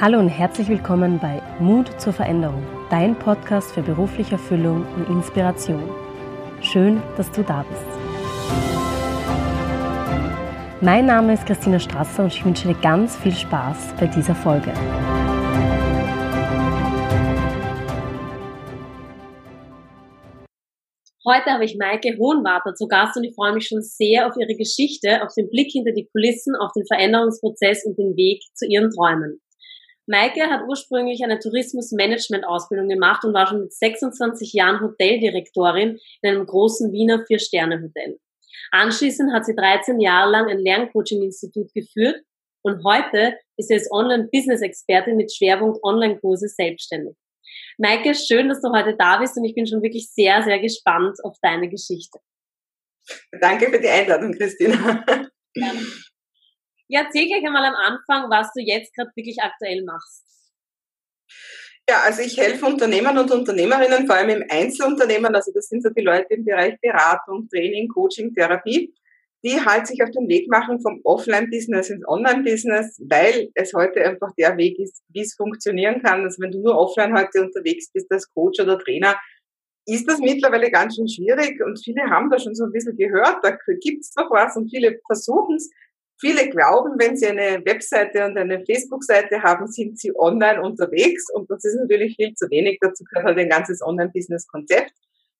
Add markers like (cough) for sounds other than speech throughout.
Hallo und herzlich willkommen bei Mut zur Veränderung, dein Podcast für berufliche Erfüllung und Inspiration. Schön, dass du da bist. Mein Name ist Christina Strasser und ich wünsche dir ganz viel Spaß bei dieser Folge. Heute habe ich Maike Hohenwarter zu Gast und ich freue mich schon sehr auf ihre Geschichte, auf den Blick hinter die Kulissen, auf den Veränderungsprozess und den Weg zu ihren Träumen. Maike hat ursprünglich eine Tourismusmanagement-Ausbildung gemacht und war schon mit 26 Jahren Hoteldirektorin in einem großen Wiener Vier-Sterne-Hotel. Anschließend hat sie 13 Jahre lang ein Lerncoaching-Institut geführt und heute ist sie als Online-Business-Expertin mit Schwerpunkt Online-Kurse selbstständig. Maike, schön, dass du heute da bist und ich bin schon wirklich sehr, sehr gespannt auf deine Geschichte. Danke für die Einladung, Christina. Gerne. Ja, erzähl gleich einmal am Anfang, was du jetzt gerade wirklich aktuell machst. Ja, also ich helfe Unternehmern und Unternehmerinnen, vor allem im Einzelunternehmen, also das sind so die Leute im Bereich Beratung, Training, Coaching, Therapie, die halt sich auf den Weg machen vom Offline-Business ins Online-Business, weil es heute einfach der Weg ist, wie es funktionieren kann. Also wenn du nur offline heute unterwegs bist als Coach oder Trainer, ist das mittlerweile ganz schön schwierig und viele haben da schon so ein bisschen gehört, da gibt's doch was und viele versuchen es, Viele glauben, wenn sie eine Webseite und eine Facebook-Seite haben, sind sie online unterwegs und das ist natürlich viel zu wenig. Dazu gehört halt ein ganzes Online-Business-Konzept.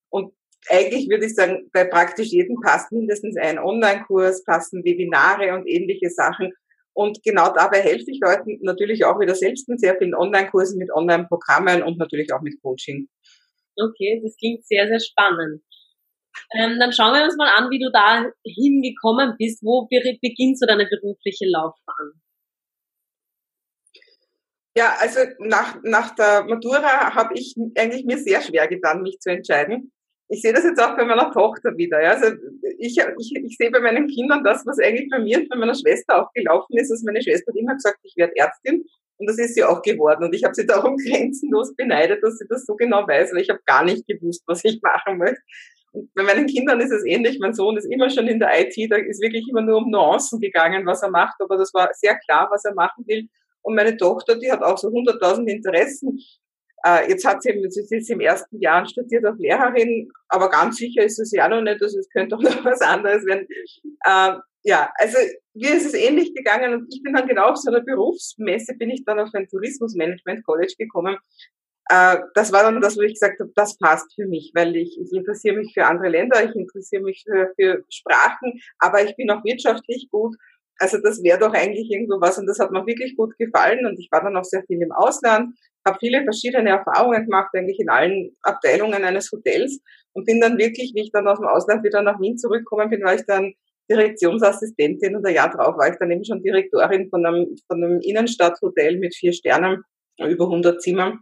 Und eigentlich würde ich sagen, bei praktisch jedem passt mindestens ein Online-Kurs, passen Webinare und ähnliche Sachen. Und genau dabei helfe ich Leuten natürlich auch wieder selbst mit sehr vielen Online-Kursen, mit Online-Programmen und natürlich auch mit Coaching. Okay, das klingt sehr, sehr spannend. Ähm, dann schauen wir uns mal an, wie du da hingekommen bist. Wo beginnt so deine berufliche Laufbahn? Ja, also nach, nach der Matura habe ich eigentlich mir sehr schwer getan, mich zu entscheiden. Ich sehe das jetzt auch bei meiner Tochter wieder. Ja. Also ich, ich, ich sehe bei meinen Kindern das, was eigentlich bei mir und bei meiner Schwester auch gelaufen ist. Also meine Schwester hat immer gesagt, ich werde Ärztin. Und das ist sie auch geworden. Und ich habe sie darum (laughs) grenzenlos beneidet, dass sie das so genau weiß, weil ich habe gar nicht gewusst, was ich machen möchte bei meinen Kindern ist es ähnlich. Mein Sohn ist immer schon in der IT, da ist wirklich immer nur um Nuancen gegangen, was er macht, aber das war sehr klar, was er machen will. Und meine Tochter, die hat auch so 100.000 Interessen. Äh, jetzt hat sie, sie ist im ersten Jahr studiert auf Lehrerin, aber ganz sicher ist es ja noch nicht, also es könnte auch noch was anderes werden. Äh, ja, also mir ist es ähnlich gegangen und ich bin dann genau auf so einer Berufsmesse, bin ich dann auf ein Tourismusmanagement College gekommen äh, das war dann das, wo ich gesagt habe, das passt für mich, weil ich, ich interessiere mich für andere Länder, ich interessiere mich für, für Sprachen, aber ich bin auch wirtschaftlich gut. Also das wäre doch eigentlich irgendwo was und das hat mir wirklich gut gefallen und ich war dann auch sehr viel im Ausland, habe viele verschiedene Erfahrungen gemacht, eigentlich in allen Abteilungen eines Hotels und bin dann wirklich, wie ich dann aus dem Ausland wieder nach Wien zurückgekommen bin, war ich dann Direktionsassistentin und ein Jahr drauf war ich dann eben schon Direktorin von einem, von einem Innenstadthotel mit vier Sternen, über 100 Zimmern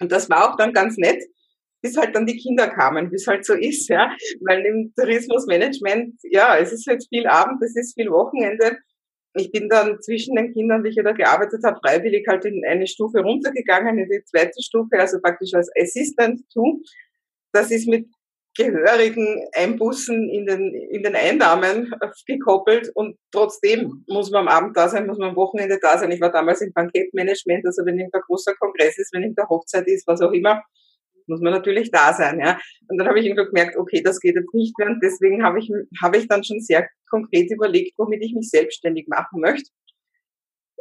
und das war auch dann ganz nett, bis halt dann die Kinder kamen, wie es halt so ist, ja. Weil im Tourismusmanagement, ja, es ist jetzt viel Abend, es ist viel Wochenende. Ich bin dann zwischen den Kindern, wie ich da gearbeitet habe, freiwillig halt in eine Stufe runtergegangen, in die zweite Stufe, also praktisch als Assistant to. Das ist mit gehörigen Einbußen in den, in den Einnahmen gekoppelt und trotzdem muss man am Abend da sein, muss man am Wochenende da sein. Ich war damals im Bankettmanagement, also wenn irgendein großer Kongress ist, wenn irgendeine Hochzeit ist, was auch immer, muss man natürlich da sein, ja. Und dann habe ich irgendwie gemerkt, okay, das geht jetzt nicht mehr und deswegen habe ich, habe ich dann schon sehr konkret überlegt, womit ich mich selbstständig machen möchte.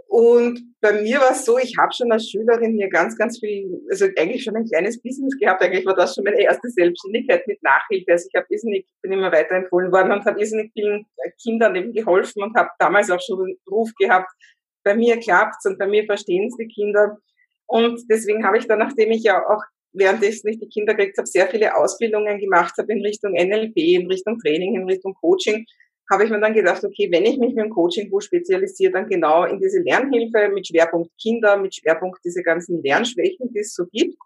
Und bei mir war es so, ich habe schon als Schülerin hier ganz, ganz viel, also eigentlich schon ein kleines Business gehabt. Eigentlich war das schon meine erste Selbstständigkeit mit Nachhilfe. Also ich habe irrsinnig, bin immer weiterempfohlen worden und habe irrsinnig vielen Kindern eben geholfen und habe damals auch schon einen Ruf gehabt, bei mir klappt's und bei mir verstehen es die Kinder. Und deswegen habe ich dann, nachdem ich ja auch während ich nicht die Kinder gekriegt habe, sehr viele Ausbildungen gemacht habe in Richtung NLP, in Richtung Training, in Richtung Coaching, habe ich mir dann gedacht, okay, wenn ich mich mit dem Coaching-Buch spezialisiere, dann genau in diese Lernhilfe mit Schwerpunkt Kinder, mit Schwerpunkt diese ganzen Lernschwächen, die es so gibt.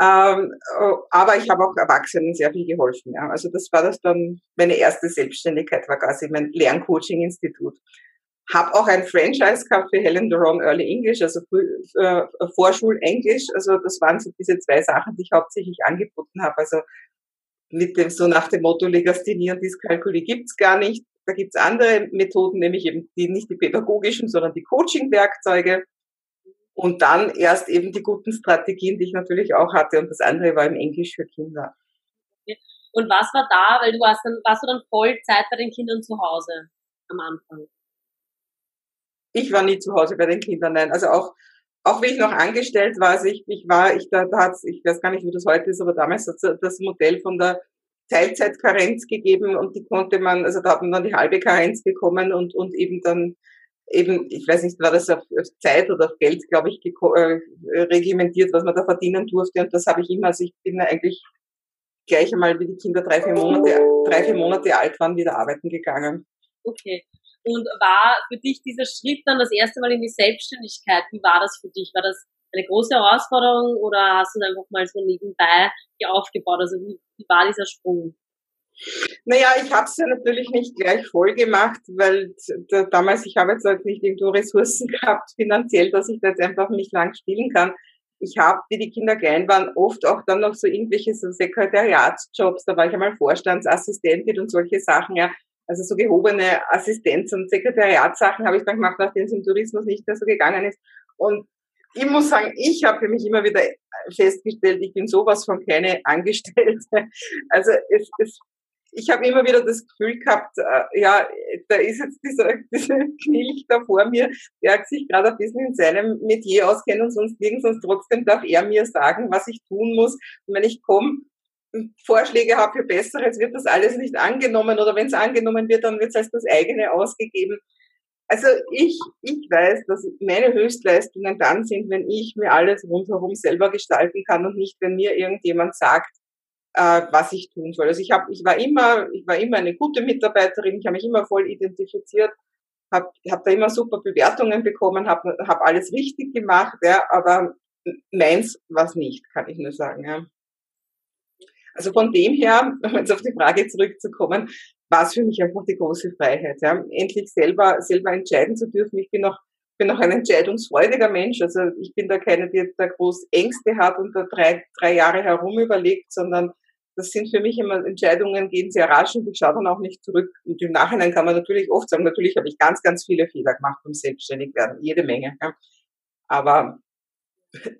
Ähm, äh, aber ich habe auch Erwachsenen sehr viel geholfen. Ja. Also das war das dann, meine erste Selbstständigkeit war quasi mein Lerncoaching-Institut. Habe auch ein Franchise gehabt für Helen Duron Early English, also äh, Vorschul-Englisch. Also das waren so diese zwei Sachen, die ich hauptsächlich angeboten habe. Also mit dem so nach dem Motto Legasthenie und Dyskalkulie gibt's gar nicht. Da gibt's andere Methoden, nämlich eben die nicht die pädagogischen, sondern die Coaching-Werkzeuge. Und dann erst eben die guten Strategien, die ich natürlich auch hatte. Und das andere war im Englisch für Kinder. Und was war da? Weil du warst dann, warst du dann Vollzeit bei den Kindern zu Hause am Anfang? Ich war nie zu Hause bei den Kindern, nein. Also auch, auch wie ich noch angestellt war, also ich, ich war, ich, da, da hat's, ich weiß gar nicht, wie das heute ist, aber damals hat das Modell von der Teilzeitkarenz gegeben und die konnte man, also da hat man dann die halbe Karenz bekommen und, und eben dann eben, ich weiß nicht, war das auf, auf Zeit oder auf Geld, glaube ich, äh, regimentiert, was man da verdienen durfte. Und das habe ich immer, also ich bin eigentlich gleich einmal, wie die Kinder drei, vier Monate, drei, vier Monate alt waren, wieder arbeiten gegangen. Okay. Und war für dich dieser Schritt dann das erste Mal in die Selbstständigkeit? Wie war das für dich? War das eine große Herausforderung oder hast du einfach mal so nebenbei hier aufgebaut? Also wie, wie war dieser Sprung? Naja, ich habe es ja natürlich nicht gleich voll gemacht, weil da, damals, ich habe jetzt halt nicht irgendwo Ressourcen (laughs) gehabt finanziell, dass ich da jetzt einfach nicht lang spielen kann. Ich habe, wie die Kinder klein waren, oft auch dann noch so irgendwelche so Sekretariatsjobs, da war ich einmal Vorstandsassistentin und solche Sachen, ja. Also so gehobene Assistenz- und Sekretariatssachen habe ich dann gemacht, nachdem es im Tourismus nicht mehr so gegangen ist. Und ich muss sagen, ich habe für mich immer wieder festgestellt, ich bin sowas von keine Angestellte. (laughs) Also es, es ich habe immer wieder das Gefühl gehabt, äh, ja, da ist jetzt dieser, (laughs) dieser Knilch da vor mir, der sich gerade ein bisschen in seinem Metier auskennt und sonst nirgends, sonst trotzdem darf er mir sagen, was ich tun muss. Und wenn ich komme, Vorschläge habe für Besseres, wird das alles nicht angenommen oder wenn es angenommen wird, dann wird es als das eigene ausgegeben. Also ich, ich weiß, dass meine Höchstleistungen dann sind, wenn ich mir alles rundherum selber gestalten kann und nicht, wenn mir irgendjemand sagt, äh, was ich tun soll. Also ich habe, ich war immer, ich war immer eine gute Mitarbeiterin, ich habe mich immer voll identifiziert, habe hab da immer super Bewertungen bekommen, habe hab alles richtig gemacht, ja, aber meins war nicht, kann ich nur sagen. Ja. Also von dem her, (laughs) um jetzt auf die Frage zurückzukommen, war es für mich einfach die große Freiheit, ja, endlich selber selber entscheiden zu dürfen. Ich bin noch bin auch ein entscheidungsfreudiger Mensch. Also ich bin da keine, die da groß Ängste hat und da drei, drei Jahre herum überlegt, sondern das sind für mich immer Entscheidungen, gehen sehr rasch und ich schaue dann auch nicht zurück. Und im Nachhinein kann man natürlich oft sagen, natürlich habe ich ganz, ganz viele Fehler gemacht beim Selbstständigwerden, jede Menge. Ja. Aber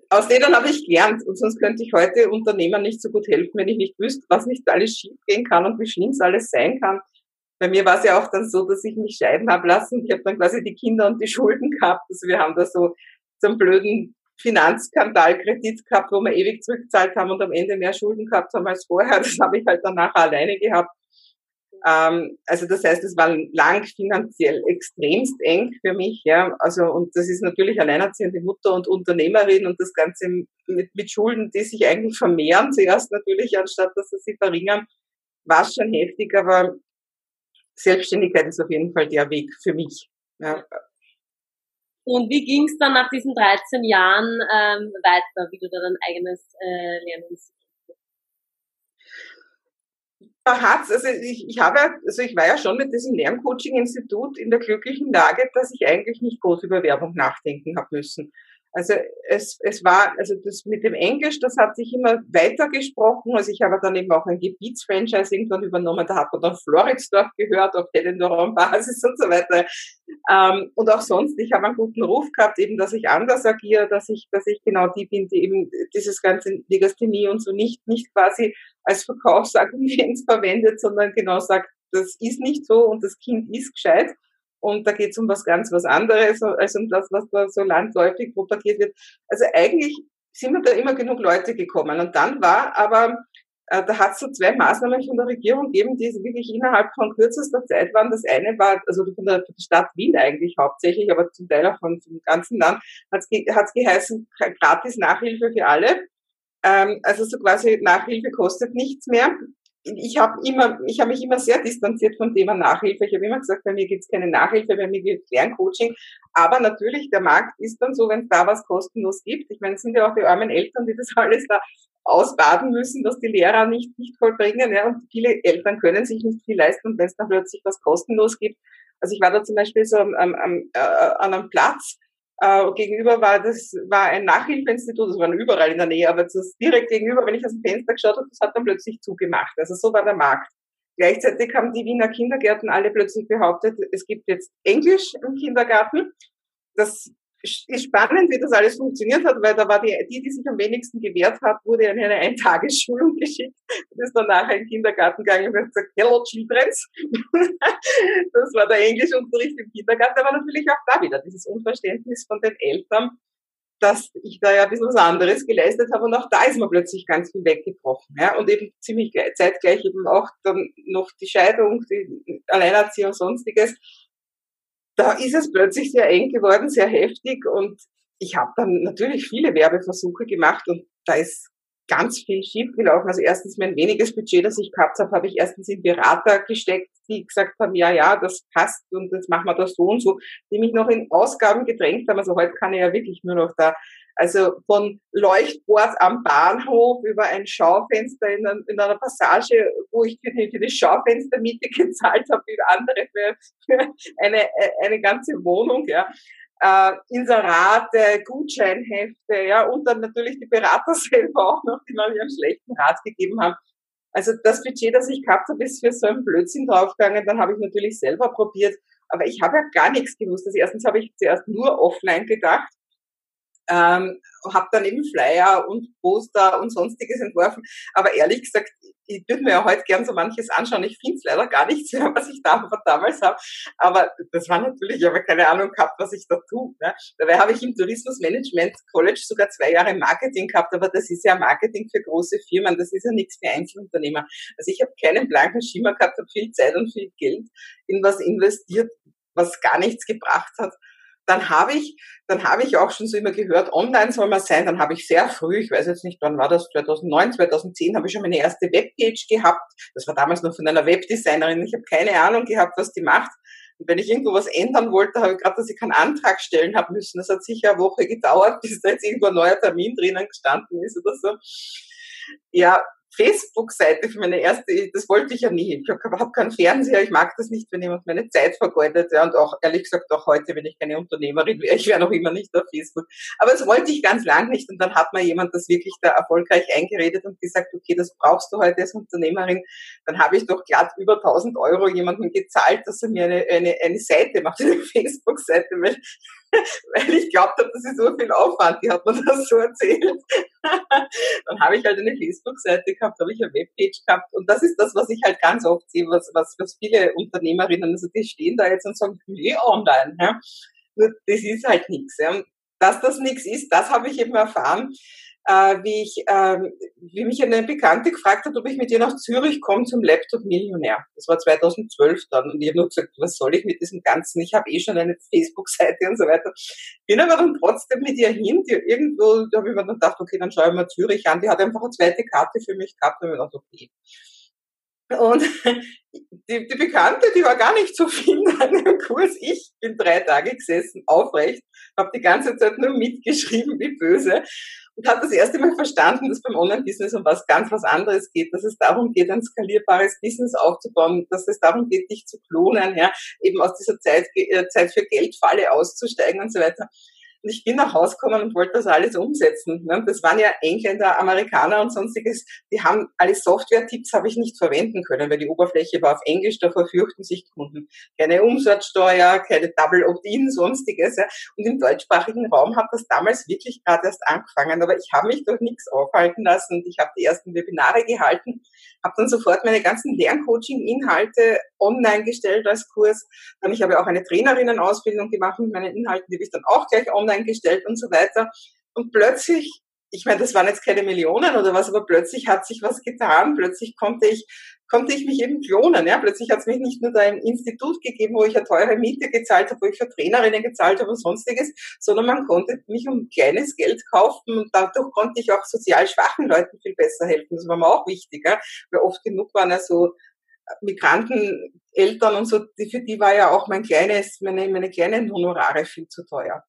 aus denen habe ich gelernt und sonst könnte ich heute Unternehmern nicht so gut helfen, wenn ich nicht wüsste, was nicht alles schief gehen kann und wie schlimm es alles sein kann. Bei mir war es ja auch dann so, dass ich mich scheiden habe lassen. Ich habe dann quasi die Kinder und die Schulden gehabt. Also wir haben da so so einen blöden Finanzskandalkredit gehabt, wo wir ewig zurückgezahlt haben und am Ende mehr Schulden gehabt haben als vorher. Das habe ich halt dann nachher alleine gehabt. Ähm, also das heißt, es war lang finanziell extremst eng für mich, ja. Also und das ist natürlich alleinerziehende Mutter und Unternehmerin und das Ganze mit, mit Schulden, die sich eigentlich vermehren zuerst natürlich, anstatt dass sie sich verringern, war schon heftig, aber Selbstständigkeit ist auf jeden Fall der Weg für mich. Ja. Und wie ging es dann nach diesen 13 Jahren ähm, weiter, wie du da dein eigenes äh, Lernen da hat's, also ich, ich habe, also ich war ja schon mit diesem Lerncoaching-Institut in der glücklichen Lage, dass ich eigentlich nicht groß über Werbung nachdenken habe müssen. Also es, es war, also das mit dem Englisch, das hat sich immer weiter gesprochen. Also ich habe dann eben auch ein Gebietsfranchise irgendwann übernommen, da hat man dann Floridsdorf gehört auf Telendorf-Basis und so weiter. Ähm, und auch sonst, ich habe einen guten Ruf gehabt, eben, dass ich anders agiere, dass ich, dass ich genau die bin, die eben dieses ganze Legasthenie und so nicht, nicht quasi als Verkaufsargument (laughs) verwendet, sondern genau sagt, das ist nicht so und das Kind ist gescheit und da geht es um was ganz was anderes als um das, was da so landläufig propagiert wird. Also eigentlich sind mir da immer genug Leute gekommen. Und dann war aber, äh, da hat es so zwei Maßnahmen von der Regierung gegeben, die wirklich innerhalb von kürzester Zeit waren. Das eine war, also von der, Stadt Wien eigentlich hauptsächlich, aber zum Teil auch von, vom ganzen Land, hat es ge geheißen, gratis Nachhilfe für alle. Ähm, also so quasi Nachhilfe kostet nichts mehr ich habe immer, ich habe mich immer sehr distanziert vom Thema Nachhilfe. Ich habe immer gesagt, bei mir gibt's keine Nachhilfe, bei mir gibt's Lerncoaching. Aber natürlich, der Markt ist dann so, wenn da was kostenlos gibt. Ich meine, es sind ja auch die armen Eltern, die das (laughs) alles da ausbaden müssen, dass die Lehrer nicht, nicht vollbringen. Ja, und viele Eltern können sich nicht viel leisten, und wenn es dann plötzlich was kostenlos gibt. Also ich war da zum Beispiel so am, am, äh, an einem Platz, äh, gegenüber war das war ein Nachhilfeinstitut, das war überall in der Nähe, aber das direkt gegenüber, wenn ich aus dem Fenster geschaut habe, das hat dann plötzlich zugemacht. Also so war der Markt. Gleichzeitig haben die Wiener Kindergärten alle plötzlich behauptet, es gibt jetzt Englisch im Kindergarten. Das ist spannend, wie das alles funktioniert hat, weil da war die, die, die sich am wenigsten gewehrt hat, wurde in eine Eintagesschulung (laughs) geschickt und ist dann nachher in den Kindergarten gegangen und hat gesagt, hello childrens. (laughs) das war der Englischunterricht im Kindergarten, aber natürlich auch da wieder dieses Unverständnis von den Eltern, dass ich da ja ein bisschen was anderes geleistet habe und auch da ist mir plötzlich ganz viel weggebrochen. Ja? Und eben ziemlich zeitgleich eben auch dann noch die Scheidung, die Alleinerziehung und sonstiges da ist es plötzlich sehr eng geworden, sehr heftig und ich habe dann natürlich viele Werbeversuche gemacht und da ist ganz viel schiefgelaufen. Also erstens mein weniges Budget, das ich gehabt habe, habe ich erstens in Berater gesteckt, die gesagt haben, ja, ja, das passt und jetzt machen wir das so und so, die mich noch in Ausgaben gedrängt haben. Also heute kann ich ja wirklich nur noch da also von Leuchtbord am Bahnhof über ein Schaufenster in, in einer Passage, wo ich für die, für die Schaufenstermiete (laughs) gezahlt habe, wie andere für, für eine, eine ganze Wohnung, ja. Äh, Inserate, Gutscheinhefte, ja, und dann natürlich die Berater (laughs) selber auch noch, die mir einen schlechten Rat gegeben haben. Also das Budget, das ich gehabt habe, ist für so einen Blödsinn draufgegangen. Dann habe ich natürlich selber probiert, aber ich habe ja gar nichts gewusst. Also erstens habe ich zuerst nur offline gedacht ähm, habe dann eben Flyer und Poster und sonstiges entworfen. Aber ehrlich gesagt, ich würde mir ja heute gern so manches anschauen. Ich finde es leider gar nicht (laughs) mehr, was ich da, damals habe. Aber das war natürlich, ich habe keine Ahnung gehabt, was ich da tue. Ne? Dabei habe ich im Tourismusmanagement College sogar zwei Jahre Marketing gehabt, aber das ist ja Marketing für große Firmen, das ist ja nichts für Einzelunternehmer. Also ich habe keinen blanken Schimmer gehabt, habe viel Zeit und viel Geld in was investiert, was gar nichts gebracht hat dann habe ich, dann habe ich auch schon so immer gehört, online soll man sein. Dann habe ich sehr früh, ich weiß jetzt nicht, wann war das, 2009, 2010, habe ich schon meine erste Webpage gehabt. Das war damals noch von einer Webdesignerin. Ich habe keine Ahnung gehabt, was die macht. Und wenn ich irgendwo was ändern wollte, habe ich gerade, dass ich keinen Antrag stellen habe müssen. Das hat sicher eine Woche gedauert, (laughs) bis da jetzt irgendwo ein neuer Termin drinnen gestanden ist oder so. Ja, Facebook-Seite für meine erste, das wollte ich ja nie. Ich habe hab keinen Fernseher, ich mag das nicht, wenn jemand meine Zeit vergeudet. Ja, und auch, ehrlich gesagt, auch heute, wenn ich keine Unternehmerin wäre, (laughs) ich wäre noch immer nicht auf Facebook. Aber das wollte ich ganz lang nicht. Und dann hat mir jemand das wirklich da erfolgreich eingeredet und gesagt, okay, das brauchst du heute als Unternehmerin. Dann habe ich doch glatt über 1000 Euro jemandem gezahlt, dass er mir eine, eine, eine Seite macht, (laughs) eine Facebook-Seite, (laughs) weil ich glaubt habe, das ist so viel Aufwand. Die hat mir das so erzählt. (laughs) dann habe ich halt eine Facebook-Seite gehabt, habe ich eine Webpage gehabt und das ist das, was ich halt ganz oft sehe, was, was, was viele Unternehmerinnen, also die stehen da jetzt und sagen, nee, online, ja. Nur das ist halt nichts. Ja. Dass das nichts ist, das habe ich eben erfahren, äh, wie ich, äh, wie mich eine Bekannte gefragt hat, ob ich mit ihr nach Zürich komme zum Laptop-Millionär. Das war 2012 dann. Und ich habe nur gesagt, was soll ich mit diesem Ganzen? Ich habe eh schon eine Facebook-Seite und so weiter. Bin aber dann trotzdem mit ihr hin, die irgendwo, da habe ich mir dann gedacht, okay, dann schaue ich mal Zürich an. Die hat einfach eine zweite Karte für mich gehabt und mir gedacht, okay. Und (laughs) die, die Bekannte, die war gar nicht so viel an dem Kurs. Ich bin drei Tage gesessen, aufrecht, habe die ganze Zeit nur mitgeschrieben, wie böse und habe das erste Mal verstanden, dass beim Online-Business um was ganz was anderes geht, dass es darum geht, ein skalierbares Business aufzubauen, dass es darum geht, dich zu klonen, ja, eben aus dieser Zeit, äh, Zeit für Geldfalle auszusteigen und so weiter. Und ich bin nach Hause gekommen und wollte das alles umsetzen. Ne? Das waren ja Engländer, Amerikaner und sonstiges. Die haben alle Software-Tipps habe ich nicht verwenden können, weil die Oberfläche war auf Englisch, da verfürchten sich Kunden. Keine Umsatzsteuer, keine Double Opt-in, sonstiges. Und im deutschsprachigen Raum hat das damals wirklich gerade erst angefangen. Aber ich habe mich durch nichts aufhalten lassen ich habe die ersten Webinare gehalten, habe dann sofort meine ganzen Lerncoaching-Inhalte online gestellt als Kurs. Dann ich habe auch eine Trainerinnenausbildung gemacht mit meinen Inhalten, die habe ich dann auch gleich online online gestellt und so weiter. Und plötzlich, ich meine, das waren jetzt keine Millionen oder was, aber plötzlich hat sich was getan. Plötzlich konnte ich, konnte ich mich eben klonen. Ja? Plötzlich hat es mich nicht nur da im Institut gegeben, wo ich eine teure Miete gezahlt habe, wo ich für Trainerinnen gezahlt habe und sonstiges, sondern man konnte mich um kleines Geld kaufen und dadurch konnte ich auch sozial schwachen Leuten viel besser helfen. Das war mir auch wichtig, ja? weil oft genug waren ja so Migranteneltern und so, für die war ja auch mein kleines, meine, meine kleinen Honorare viel zu teuer.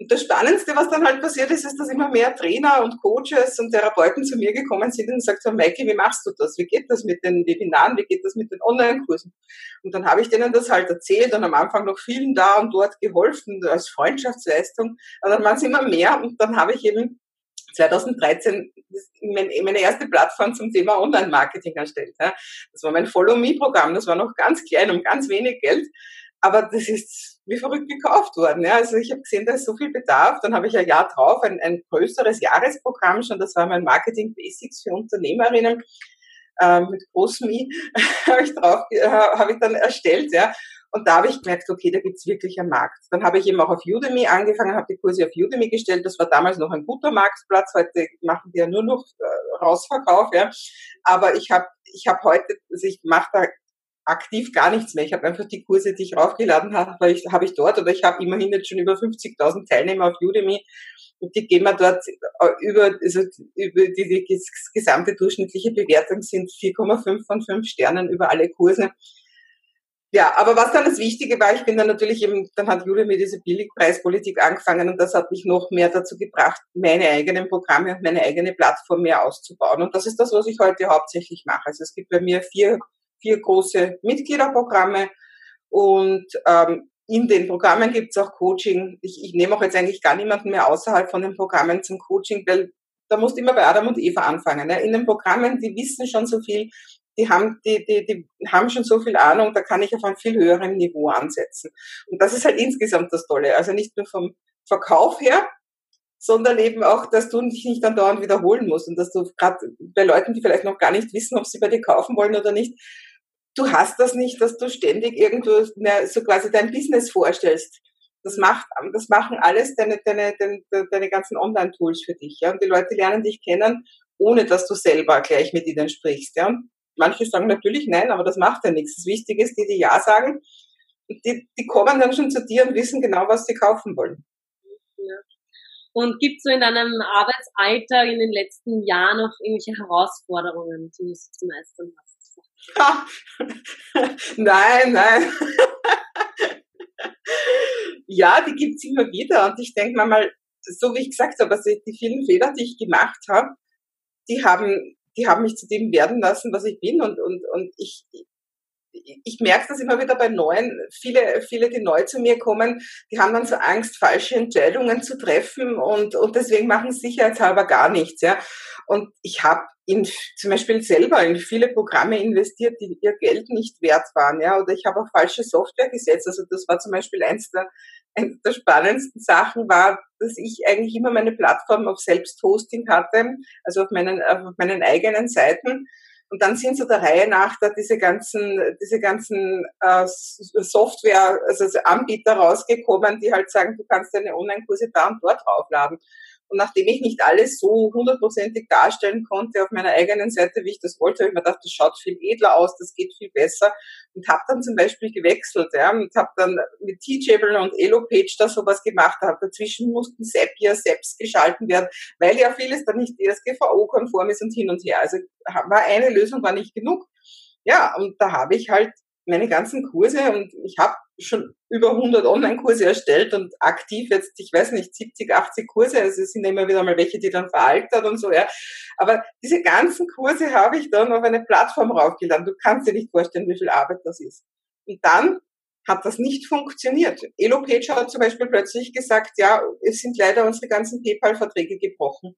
Und das Spannendste, was dann halt passiert ist, ist, dass immer mehr Trainer und Coaches und Therapeuten zu mir gekommen sind und gesagt haben, Maike, wie machst du das? Wie geht das mit den Webinaren? Wie geht das mit den Online-Kursen? Und dann habe ich denen das halt erzählt und am Anfang noch vielen da und dort geholfen als Freundschaftsleistung. Aber dann waren es immer mehr und dann habe ich eben 2013 meine erste Plattform zum Thema Online-Marketing erstellt. Das war mein Follow-Me-Programm. Das war noch ganz klein, um ganz wenig Geld. Aber das ist wie verrückt gekauft worden. Ja. Also ich habe gesehen, da ist so viel Bedarf. Dann habe ich ein Jahr drauf ein, ein größeres Jahresprogramm schon, das war mein Marketing Basics für Unternehmerinnen äh, mit großem I, (laughs) habe ich drauf, äh, habe ich dann erstellt, ja. Und da habe ich gemerkt, okay, da gibt's wirklich einen Markt. Dann habe ich eben auch auf Udemy angefangen, habe die Kurse auf Udemy gestellt. Das war damals noch ein guter Marktplatz. Heute machen die ja nur noch äh, Rausverkauf. Ja. Aber ich habe ich hab heute, also ich mache da aktiv gar nichts mehr. Ich habe einfach die Kurse, die ich raufgeladen habe, habe ich, hab ich dort. Oder ich habe immerhin jetzt schon über 50.000 Teilnehmer auf Udemy. Und die gehen wir dort äh, über, also über die, die gesamte durchschnittliche Bewertung sind 4,5 von 5 Sternen über alle Kurse. Ja, aber was dann das Wichtige war, ich bin dann natürlich eben, dann hat Julia mir diese Billigpreispolitik angefangen und das hat mich noch mehr dazu gebracht, meine eigenen Programme und meine eigene Plattform mehr auszubauen. Und das ist das, was ich heute hauptsächlich mache. Also es gibt bei mir vier, vier große Mitgliederprogramme und ähm, in den Programmen gibt es auch Coaching. Ich, ich nehme auch jetzt eigentlich gar niemanden mehr außerhalb von den Programmen zum Coaching, weil da musst du immer bei Adam und Eva anfangen. Ne? In den Programmen, die wissen schon so viel, die haben, die, die, die haben schon so viel Ahnung, da kann ich auf einem viel höheren Niveau ansetzen. Und das ist halt insgesamt das Tolle. Also nicht nur vom Verkauf her, sondern eben auch, dass du dich nicht dann dauernd wiederholen musst und dass du gerade bei Leuten, die vielleicht noch gar nicht wissen, ob sie bei dir kaufen wollen oder nicht, du hast das nicht, dass du ständig irgendwo ne, so quasi dein Business vorstellst. Das macht, das machen alles deine, deine, deine, deine ganzen Online-Tools für dich, ja. Und die Leute lernen dich kennen, ohne dass du selber gleich mit ihnen sprichst, ja. Manche sagen natürlich nein, aber das macht ja nichts. Das Wichtige ist, die, die ja sagen, die, die kommen dann schon zu dir und wissen genau, was sie kaufen wollen. Ja. Und gibt es so in deinem Arbeitsalltag in den letzten Jahren noch irgendwelche Herausforderungen, die du zu meistern hast? (laughs) nein, nein. (laughs) ja, die gibt's immer wieder. Und ich denke mal, so wie ich gesagt habe, also die vielen Fehler, die ich gemacht habe, die haben die haben mich zu dem werden lassen, was ich bin. Und, und, und ich, ich merke das immer wieder bei Neuen. Viele, viele, die neu zu mir kommen, die haben dann so Angst, falsche Entscheidungen zu treffen und, und deswegen machen sie sicherheitshalber gar nichts. Ja. Und ich habe in, zum Beispiel selber in viele Programme investiert, die ihr Geld nicht wert waren. Ja. Oder ich habe auf falsche Software gesetzt. Also das war zum Beispiel eins der, eine der spannendsten Sachen war, dass ich eigentlich immer meine Plattform auf Selbsthosting hatte, also auf meinen, auf meinen eigenen Seiten. Und dann sind so der Reihe nach da diese ganzen, diese ganzen äh, Software, also Anbieter rausgekommen, die halt sagen, du kannst deine Online-Kurse da und dort aufladen. Und nachdem ich nicht alles so hundertprozentig darstellen konnte auf meiner eigenen Seite, wie ich das wollte, habe ich mir gedacht, das schaut viel edler aus, das geht viel besser. Und habe dann zum Beispiel gewechselt ja, und habe dann mit Teachable und Elopage da sowas gemacht. Hab dazwischen mussten Zapier, Seps geschalten werden, weil ja vieles dann nicht DSGVO-konform ist und hin und her. Also war eine Lösung war nicht genug. Ja, und da habe ich halt meine ganzen Kurse und ich habe schon über 100 Online-Kurse erstellt und aktiv jetzt, ich weiß nicht, 70, 80 Kurse, also es sind immer wieder mal welche, die dann veraltert und so, ja. Aber diese ganzen Kurse habe ich dann auf eine Plattform raufgeladen. Du kannst dir nicht vorstellen, wie viel Arbeit das ist. Und dann hat das nicht funktioniert. Elopage hat zum Beispiel plötzlich gesagt, ja, es sind leider unsere ganzen PayPal-Verträge gebrochen.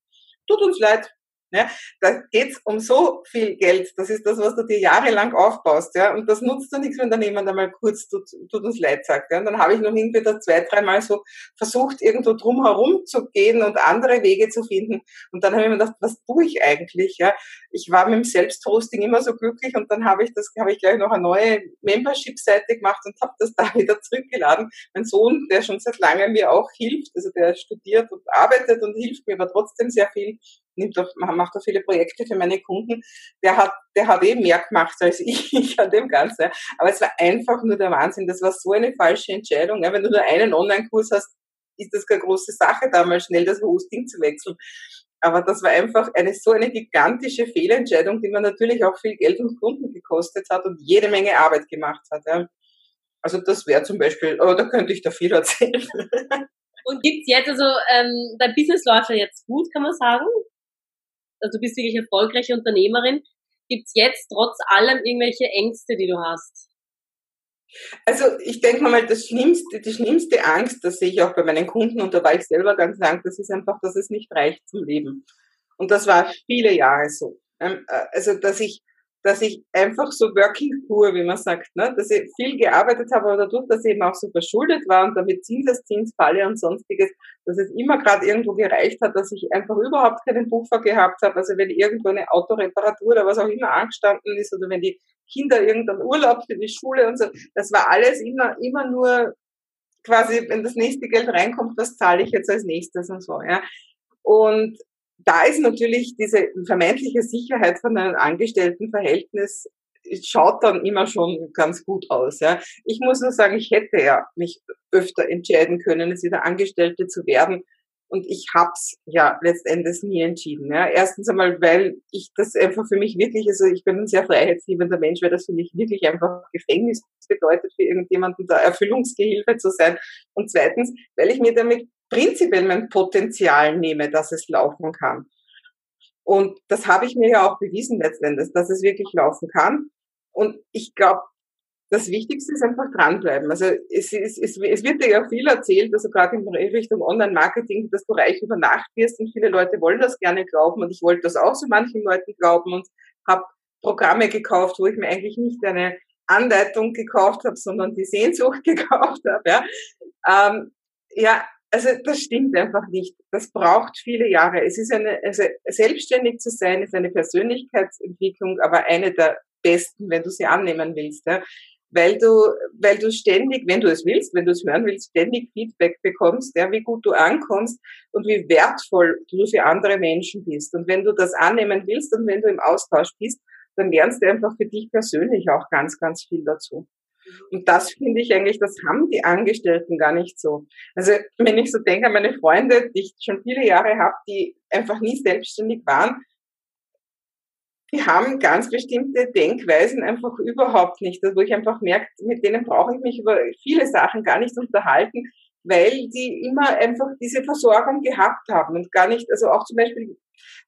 Tut uns leid, ja, da geht's um so viel Geld. Das ist das, was du dir jahrelang aufbaust. Ja, und das nutzt du nichts, wenn dann jemand einmal kurz tut, tut uns leid sagt. Ja, und dann habe ich noch irgendwie da zwei, dreimal so versucht, irgendwo drum herum zu gehen und andere Wege zu finden. Und dann habe ich mir gedacht, was tue ich eigentlich? Ja, ich war mit dem Selbsthosting immer so glücklich und dann habe ich das, habe ich gleich noch eine neue Membership-Seite gemacht und habe das (laughs) da wieder zurückgeladen. Mein Sohn, der schon seit langem mir auch hilft, also der studiert und arbeitet und hilft mir aber trotzdem sehr viel nimmt auch, macht auch viele Projekte für meine Kunden, der hat, der hat eh mehr gemacht als (laughs) ich an dem Ganzen. Aber es war einfach nur der Wahnsinn. Das war so eine falsche Entscheidung. Wenn du nur einen Online-Kurs hast, ist das keine große Sache, da mal schnell das Hosting zu wechseln. Aber das war einfach eine so eine gigantische Fehlentscheidung, die mir natürlich auch viel Geld und Kunden gekostet hat und jede Menge Arbeit gemacht hat. Ja. Also das wäre zum Beispiel, oh, da könnte ich da viel erzählen. (laughs) Und gibt's jetzt also, ähm, dein Business läuft ja jetzt gut, kann man sagen? Also du bist wirklich erfolgreiche Unternehmerin. Gibt's jetzt trotz allem irgendwelche Ängste, die du hast? Also ich denke mal, das schlimmste, die schlimmste Angst, das sehe ich auch bei meinen Kunden und da war ich selber ganz lang, das ist einfach, dass es nicht reicht zum Leben. Und das war viele Jahre so. Ähm, äh, also dass ich dass ich einfach so working poor, wie man sagt, ne? dass ich viel gearbeitet habe, aber dadurch, dass ich eben auch so verschuldet war und damit Zinseszinsfalle und sonstiges, dass es immer gerade irgendwo gereicht hat, dass ich einfach überhaupt keinen Puffer gehabt habe. Also wenn irgendwo eine Autoreparatur oder was auch immer angestanden ist oder wenn die Kinder irgendeinen Urlaub für die Schule und so, das war alles immer, immer nur quasi, wenn das nächste Geld reinkommt, was zahle ich jetzt als nächstes und so, ja. Und da ist natürlich diese vermeintliche Sicherheit von einem Angestelltenverhältnis schaut dann immer schon ganz gut aus. Ja. Ich muss nur sagen, ich hätte ja mich öfter entscheiden können, es wieder Angestellte zu werden. Und ich hab's ja letztendlich nie entschieden. Ja. Erstens einmal, weil ich das einfach für mich wirklich, also ich bin ein sehr freiheitsliebender Mensch, weil das für mich wirklich einfach Gefängnis bedeutet, für irgendjemanden da Erfüllungsgehilfe zu sein. Und zweitens, weil ich mir damit prinzipiell mein Potenzial nehme, dass es laufen kann. Und das habe ich mir ja auch bewiesen letztendlich, dass es wirklich laufen kann. Und ich glaube, das Wichtigste ist einfach dranbleiben. Also es, es, es, es wird dir ja viel erzählt, also gerade in Richtung Online-Marketing, dass du reich über Nacht wirst und viele Leute wollen das gerne glauben und ich wollte das auch so manchen Leuten glauben und habe Programme gekauft, wo ich mir eigentlich nicht eine Anleitung gekauft habe, sondern die Sehnsucht (laughs) gekauft habe. Ja, ähm, ja also das stimmt einfach nicht. Das braucht viele Jahre. Es ist eine, also selbstständig zu sein, ist eine Persönlichkeitsentwicklung, aber eine der besten, wenn du sie annehmen willst. Ja? Weil du, weil du ständig, wenn du es willst, wenn du es hören willst, ständig Feedback bekommst, ja, wie gut du ankommst und wie wertvoll du für andere Menschen bist. Und wenn du das annehmen willst und wenn du im Austausch bist, dann lernst du einfach für dich persönlich auch ganz, ganz viel dazu. Und das finde ich eigentlich, das haben die Angestellten gar nicht so. Also wenn ich so denke an meine Freunde, die ich schon viele Jahre habe, die einfach nie selbstständig waren, die haben ganz bestimmte Denkweisen einfach überhaupt nicht. Also wo ich einfach merke, mit denen brauche ich mich über viele Sachen gar nicht unterhalten, weil die immer einfach diese Versorgung gehabt haben und gar nicht, also auch zum Beispiel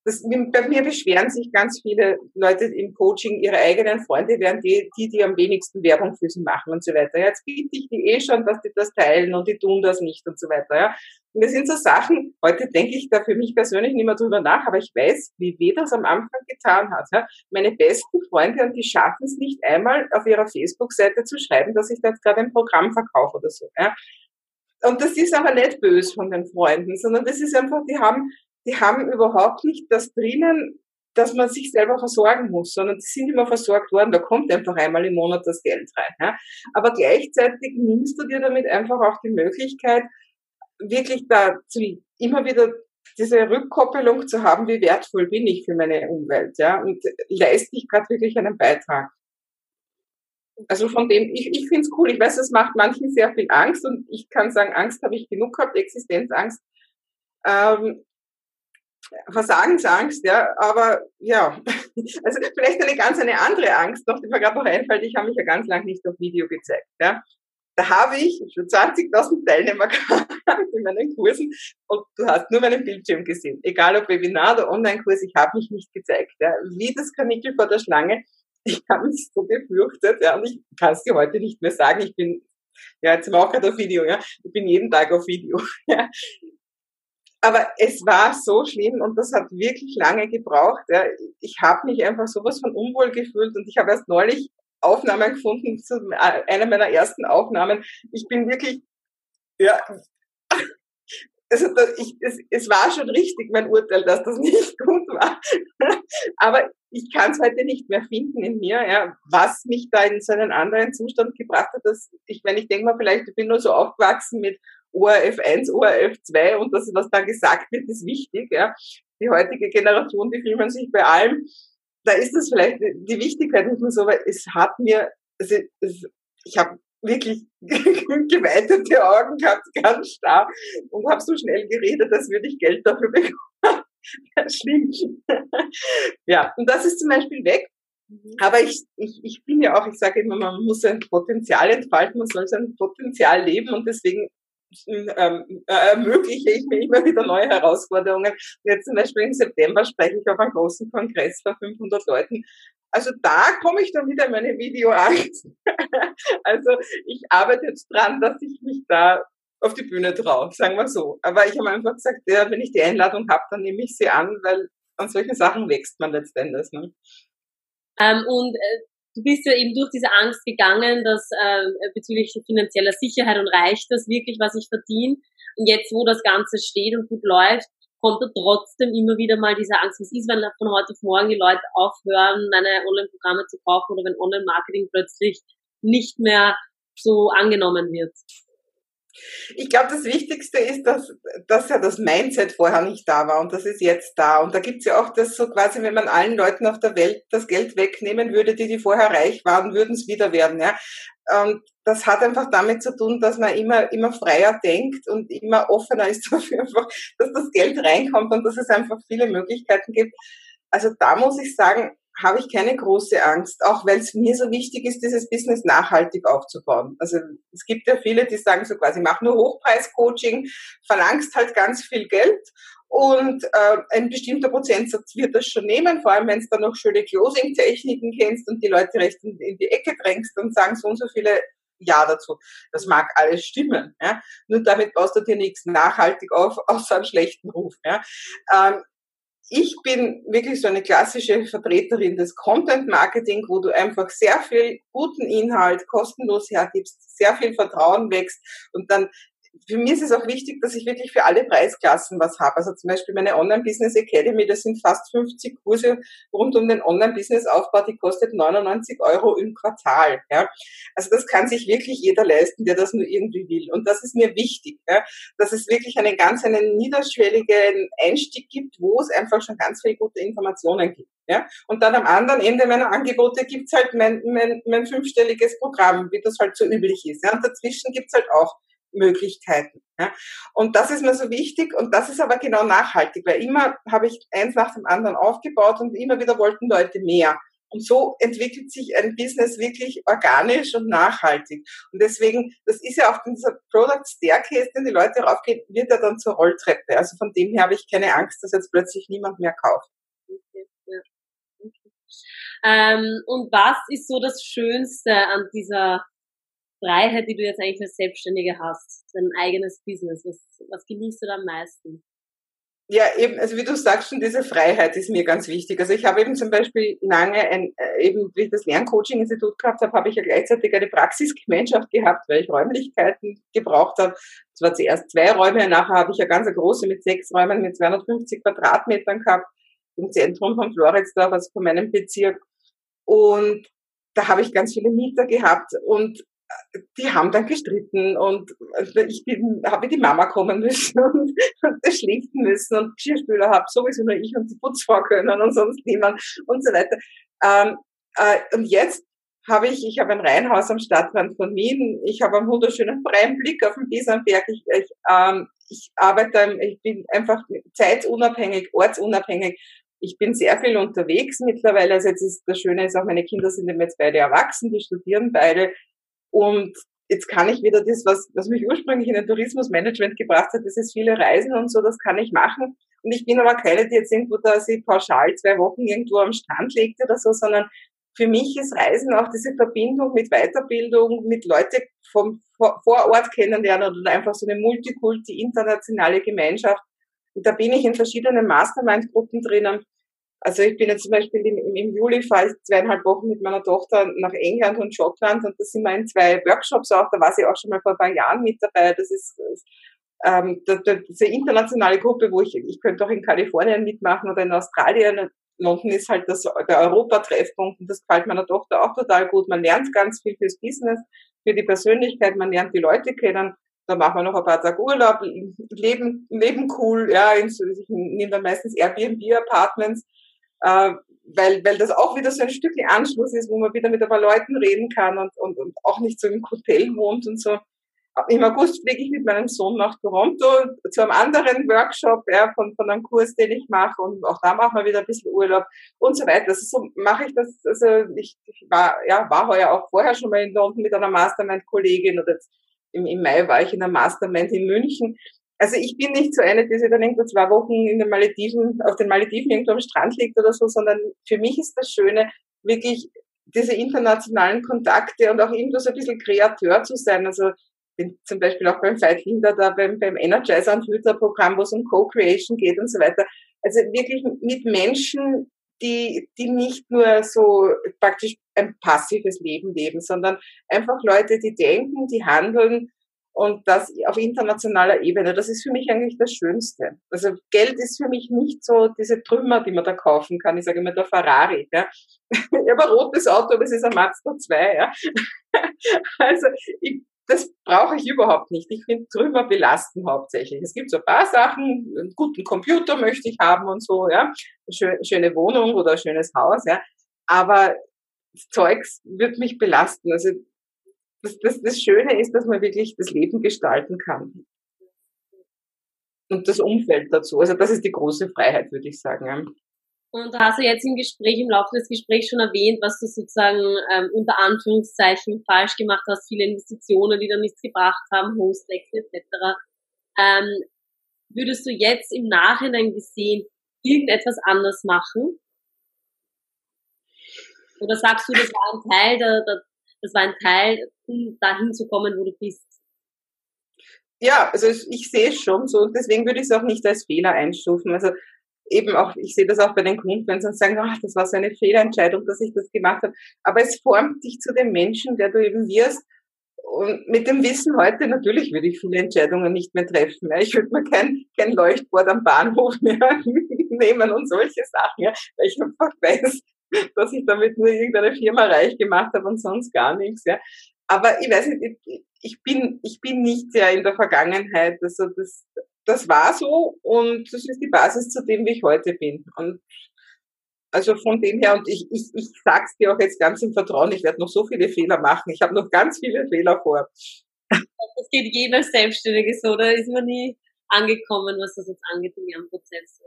das, bei mir beschweren sich ganz viele Leute im Coaching, ihre eigenen Freunde wären die, die, die am wenigsten Werbung für sie machen und so weiter. Jetzt biete ich die eh schon, dass die das teilen und die tun das nicht und so weiter. Ja. Und das sind so Sachen, heute denke ich da für mich persönlich nicht mehr drüber nach, aber ich weiß, wie weh das am Anfang getan hat. Ja. Meine besten Freunde, und die schaffen es nicht einmal auf ihrer Facebook-Seite zu schreiben, dass ich da jetzt gerade ein Programm verkaufe oder so. Ja. Und das ist aber nicht böse von den Freunden, sondern das ist einfach, die haben die haben überhaupt nicht das drinnen, dass man sich selber versorgen muss, sondern die sind immer versorgt worden. Da kommt einfach einmal im Monat das Geld rein. Ja? Aber gleichzeitig nimmst du dir damit einfach auch die Möglichkeit, wirklich da zu, immer wieder diese Rückkoppelung zu haben, wie wertvoll bin ich für meine Umwelt, ja, und leiste ich gerade wirklich einen Beitrag. Also von dem, ich, ich finde es cool. Ich weiß, es macht manchen sehr viel Angst und ich kann sagen, Angst habe ich genug gehabt, Existenzangst. Ähm, Versagensangst, ja, aber ja, (laughs) also vielleicht eine ganz eine andere Angst noch, die mir gerade noch einfällt, ich habe mich ja ganz lange nicht auf Video gezeigt, ja. Da habe ich schon 20.000 Teilnehmer (laughs) gehabt in meinen Kursen und du hast nur meinen Bildschirm gesehen. Egal ob Webinar oder Online-Kurs, ich habe mich nicht gezeigt. Ja. Wie das Kanickel vor der Schlange, ich habe mich so gefürchtet, ja, und ich kann es dir heute nicht mehr sagen, ich bin ja, jetzt wir auch gerade auf Video, ja. Ich bin jeden Tag auf Video, (laughs) ja. Aber es war so schlimm und das hat wirklich lange gebraucht. Ja. Ich habe mich einfach sowas von unwohl gefühlt und ich habe erst neulich Aufnahmen gefunden, zu einer meiner ersten Aufnahmen. Ich bin wirklich, ja, (laughs) also ich, es, es war schon richtig mein Urteil, dass das nicht gut war. (laughs) Aber ich kann es heute nicht mehr finden in mir, ja, was mich da in so einen anderen Zustand gebracht hat. Dass ich, wenn ich denke mal, vielleicht ich bin nur so aufgewachsen mit ORF 1, ORF 2 und das, was da gesagt wird, ist wichtig. Ja. Die heutige Generation, die filmen sich bei allem. Da ist das vielleicht die Wichtigkeit nicht mehr so, weil es hat mir, also es, ich habe wirklich (laughs) geweitete Augen gehabt, ganz starr und habe so schnell geredet, als würde ich Geld dafür bekommen. (laughs) Schlimm. (laughs) ja, und das ist zum Beispiel weg. Mhm. Aber ich, ich, ich bin ja auch, ich sage immer, man muss sein Potenzial entfalten, man soll sein Potenzial leben und deswegen ähm, äh, ermögliche ich mir immer wieder neue Herausforderungen. Jetzt zum Beispiel im September spreche ich auf einem großen Kongress vor 500 Leuten. Also da komme ich dann wieder in meine Videoangst. (laughs) also ich arbeite jetzt dran, dass ich mich da auf die Bühne traue, sagen wir so. Aber ich habe einfach gesagt, ja, wenn ich die Einladung habe, dann nehme ich sie an, weil an solchen Sachen wächst man letztendlich. Ne? Ähm, und äh, du bist ja eben durch diese Angst gegangen, dass äh, bezüglich finanzieller Sicherheit und reicht das wirklich, was ich verdiene. Und jetzt, wo das Ganze steht und gut läuft, kommt da trotzdem immer wieder mal diese Angst. Was ist, wenn von heute auf morgen die Leute aufhören, meine Online-Programme zu kaufen oder wenn Online-Marketing plötzlich nicht mehr so angenommen wird? Ich glaube, das Wichtigste ist, dass, dass ja das Mindset vorher nicht da war und das ist jetzt da. Und da gibt's ja auch das so quasi, wenn man allen Leuten auf der Welt das Geld wegnehmen würde, die, die vorher reich waren, würden es wieder werden. Ja? Und das hat einfach damit zu tun, dass man immer, immer freier denkt und immer offener ist (laughs) dafür, einfach, dass das Geld reinkommt und dass es einfach viele Möglichkeiten gibt. Also da muss ich sagen, habe ich keine große Angst, auch weil es mir so wichtig ist, dieses Business nachhaltig aufzubauen. Also es gibt ja viele, die sagen so quasi, mach nur Hochpreis-Coaching, verlangst halt ganz viel Geld und äh, ein bestimmter Prozentsatz wird das schon nehmen, vor allem wenn es dann noch schöne Closing-Techniken kennst und die Leute recht in, in, die Ecke drängst und sagen so und so viele Ja dazu. Das mag alles stimmen. Ja? Nur damit baust du dir nichts nachhaltig auf, außer einen schlechten Ruf. Ja? Ähm, ich bin wirklich so eine klassische Vertreterin des Content Marketing, wo du einfach sehr viel guten Inhalt kostenlos hergibst, sehr viel Vertrauen wächst und dann für mich ist es auch wichtig, dass ich wirklich für alle Preisklassen was habe. Also zum Beispiel meine Online-Business Academy, das sind fast 50 Kurse rund um den Online-Business-Aufbau, die kostet 99 Euro im Quartal. Ja. Also das kann sich wirklich jeder leisten, der das nur irgendwie will. Und das ist mir wichtig, ja, dass es wirklich einen ganz einen niederschwelligen Einstieg gibt, wo es einfach schon ganz viele gute Informationen gibt. Ja? Und dann am anderen Ende meiner Angebote gibt's halt mein, mein, mein fünfstelliges Programm, wie das halt so üblich ist. Ja? Und dazwischen gibt's halt auch Möglichkeiten. Ja. Und das ist mir so wichtig und das ist aber genau nachhaltig, weil immer habe ich eins nach dem anderen aufgebaut und immer wieder wollten Leute mehr. Und so entwickelt sich ein Business wirklich organisch und nachhaltig. Und deswegen, das ist ja auch dieser Product Staircase, den die Leute raufgehen, wird ja dann zur Rolltreppe. Also von dem her habe ich keine Angst, dass jetzt plötzlich niemand mehr kauft. Okay, ja. okay. Ähm, und was ist so das Schönste an dieser Freiheit, die du jetzt eigentlich als Selbstständige hast, dein eigenes Business, was, was genießt du da am meisten? Ja, eben, also wie du sagst schon, diese Freiheit ist mir ganz wichtig. Also ich habe eben zum Beispiel lange ein, äh, eben wie ich das Lerncoaching-Institut gehabt habe, habe ich ja gleichzeitig eine Praxisgemeinschaft gehabt, weil ich Räumlichkeiten gebraucht habe. Es war zuerst zwei Räume, nachher habe ich eine ganz große mit sechs Räumen mit 250 Quadratmetern gehabt, im Zentrum von Floridsdorf, also von meinem Bezirk. Und da habe ich ganz viele Mieter gehabt und die haben dann gestritten und also ich bin, habe die Mama kommen müssen (laughs) und, und das schlichten müssen und Geschirrspüler habe sowieso nur ich und die Putzfrau können und sonst niemand und so weiter. Ähm, äh, und jetzt habe ich, ich habe ein Reihenhaus am Stadtrand von Wien, ich habe einen wunderschönen freien Blick auf den Biesenberg, ich, ich, ähm, ich arbeite, ich bin einfach zeitunabhängig, ortsunabhängig ich bin sehr viel unterwegs mittlerweile. Also jetzt ist das Schöne ist auch, meine Kinder sind jetzt beide erwachsen, die studieren beide. Und jetzt kann ich wieder das, was, was mich ursprünglich in den Tourismusmanagement gebracht hat, das ist viele Reisen und so, das kann ich machen. Und ich bin aber keine, die jetzt irgendwo da sie pauschal zwei Wochen irgendwo am Strand legt oder so, sondern für mich ist Reisen auch diese Verbindung mit Weiterbildung, mit Leute vom vor Ort kennenlernen oder einfach so eine Multikulti, internationale Gemeinschaft. Und da bin ich in verschiedenen Mastermind-Gruppen drinnen. Also ich bin jetzt zum Beispiel im, im Juli fahre ich zweieinhalb Wochen mit meiner Tochter nach England und Schottland und da sind wir in zwei Workshops auch, da war sie auch schon mal vor ein paar Jahren mit dabei. Das ist ähm, diese internationale Gruppe, wo ich, ich könnte auch in Kalifornien mitmachen oder in Australien. London ist halt das, der Europa-Treffpunkt und das gefällt meiner Tochter auch total gut. Man lernt ganz viel fürs Business, für die Persönlichkeit, man lernt die Leute kennen. Da machen wir noch ein paar Tage Urlaub, leben, leben cool, ja, ich nehme dann meistens Airbnb-Apartments äh, weil, weil das auch wieder so ein Stückchen Anschluss ist, wo man wieder mit ein paar Leuten reden kann und, und, und auch nicht so im Hotel wohnt und so. Im August fliege ich mit meinem Sohn nach Toronto zu einem anderen Workshop ja, von, von einem Kurs, den ich mache und auch da machen wir wieder ein bisschen Urlaub und so weiter. Also so mache ich das. Also ich, war, ja, war heuer auch vorher schon mal in London mit einer Mastermind-Kollegin oder jetzt im, im Mai war ich in einer Mastermind in München also ich bin nicht so eine, die sich dann irgendwo zwei Wochen in den Malediven, auf den Malediven irgendwo am Strand liegt oder so, sondern für mich ist das Schöne, wirklich diese internationalen Kontakte und auch irgendwo so ein bisschen Kreateur zu sein. Also bin zum Beispiel auch beim Fight Hinder da beim, beim Energizer und Hüter Programm, wo es um Co-Creation geht und so weiter. Also wirklich mit Menschen die, die nicht nur so praktisch ein passives Leben leben, sondern einfach Leute, die denken, die handeln und das auf internationaler Ebene. Das ist für mich eigentlich das Schönste. Also Geld ist für mich nicht so diese Trümmer, die man da kaufen kann. Ich sage immer der Ferrari. Ja. Ich habe ein rotes Auto, aber es ist ein Mazda 2. Ja. (laughs) Also ich, das brauche ich überhaupt nicht. Ich finde Trümmer belasten hauptsächlich. Es gibt so ein paar Sachen, einen guten Computer möchte ich haben und so, ja, eine schöne Wohnung oder ein schönes Haus, ja. Aber Zeugs wird mich belasten. Also das, das, das Schöne ist, dass man wirklich das Leben gestalten kann. Und das Umfeld dazu. Also das ist die große Freiheit, würde ich sagen. Und da hast du jetzt im Gespräch, im Laufe des Gesprächs schon erwähnt, was du sozusagen ähm, unter Anführungszeichen falsch gemacht hast, viele Investitionen, die dann nichts gebracht haben, Hostwechsel etc. Ähm, würdest du jetzt im Nachhinein gesehen irgendetwas anders machen? Oder sagst du, das war ein Teil der, der das war ein Teil, um dahin zu kommen, wo du bist? Ja, also ich sehe es schon so deswegen würde ich es auch nicht als Fehler einstufen. Also eben auch, ich sehe das auch bei den Kunden, wenn sie sagen, ach, das war so eine Fehlentscheidung, dass ich das gemacht habe. Aber es formt dich zu dem Menschen, der du eben wirst. Und mit dem Wissen heute, natürlich würde ich viele Entscheidungen nicht mehr treffen. Ich würde mir kein, kein Leuchtbord am Bahnhof (laughs) mehr nehmen und solche Sachen, weil ich einfach weiß, (laughs) dass ich damit nur irgendeine Firma reich gemacht habe und sonst gar nichts. Ja. Aber ich weiß nicht, ich bin, ich bin nicht sehr in der Vergangenheit. Also das, das war so und das ist die Basis zu dem, wie ich heute bin. Und also von dem her, und ich, ich, ich sag's dir auch jetzt ganz im Vertrauen, ich werde noch so viele Fehler machen. Ich habe noch ganz viele Fehler vor. Das geht jeder Selbstständige so, da ist man nie angekommen, was das jetzt angeht in ihrem Prozess.